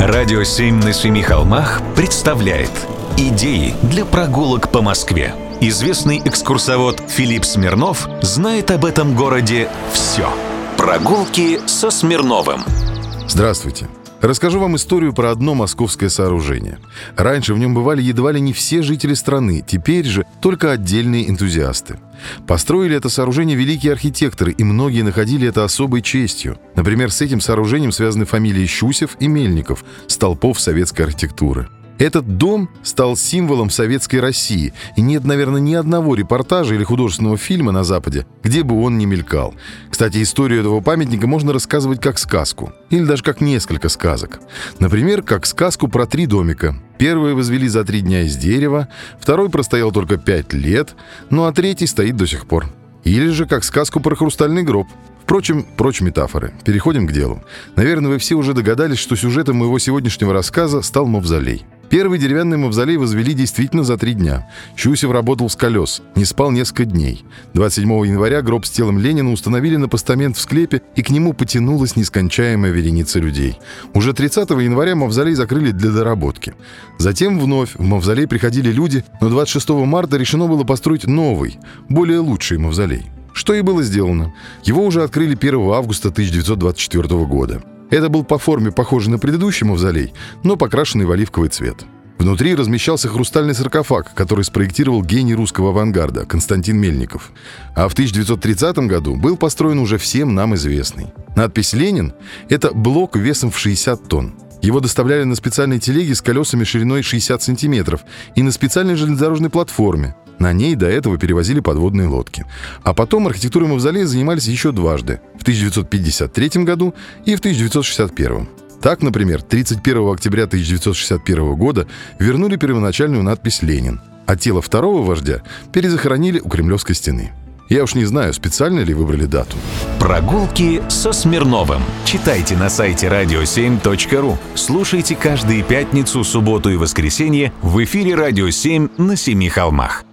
Радио «Семь на семи холмах» представляет Идеи для прогулок по Москве. Известный экскурсовод Филипп Смирнов знает об этом городе все. Прогулки со Смирновым. Здравствуйте. Расскажу вам историю про одно московское сооружение. Раньше в нем бывали едва ли не все жители страны, теперь же только отдельные энтузиасты. Построили это сооружение великие архитекторы, и многие находили это особой честью. Например, с этим сооружением связаны фамилии Щусев и Мельников, столпов советской архитектуры. Этот дом стал символом советской России, и нет, наверное, ни одного репортажа или художественного фильма на Западе, где бы он не мелькал. Кстати, историю этого памятника можно рассказывать как сказку, или даже как несколько сказок. Например, как сказку про три домика. Первый возвели за три дня из дерева, второй простоял только пять лет, ну а третий стоит до сих пор. Или же как сказку про хрустальный гроб. Впрочем, прочь метафоры. Переходим к делу. Наверное, вы все уже догадались, что сюжетом моего сегодняшнего рассказа стал мавзолей. Первый деревянный мавзолей возвели действительно за три дня. Щусев работал с колес, не спал несколько дней. 27 января гроб с телом Ленина установили на постамент в склепе, и к нему потянулась нескончаемая вереница людей. Уже 30 января мавзолей закрыли для доработки. Затем вновь в мавзолей приходили люди, но 26 марта решено было построить новый, более лучший мавзолей. Что и было сделано. Его уже открыли 1 августа 1924 года. Это был по форме похожий на предыдущий мавзолей, но покрашенный в оливковый цвет. Внутри размещался хрустальный саркофаг, который спроектировал гений русского авангарда Константин Мельников. А в 1930 году был построен уже всем нам известный. Надпись «Ленин» — это блок весом в 60 тонн. Его доставляли на специальной телеге с колесами шириной 60 сантиметров и на специальной железнодорожной платформе. На ней до этого перевозили подводные лодки. А потом архитектурой мавзолея занимались еще дважды. В 1953 году и в 1961. Так, например, 31 октября 1961 года вернули первоначальную надпись «Ленин», а тело второго вождя перезахоронили у Кремлевской стены. Я уж не знаю, специально ли выбрали дату. Прогулки со Смирновым. Читайте на сайте radio7.ru. Слушайте каждые пятницу, субботу и воскресенье в эфире «Радио 7» на Семи холмах.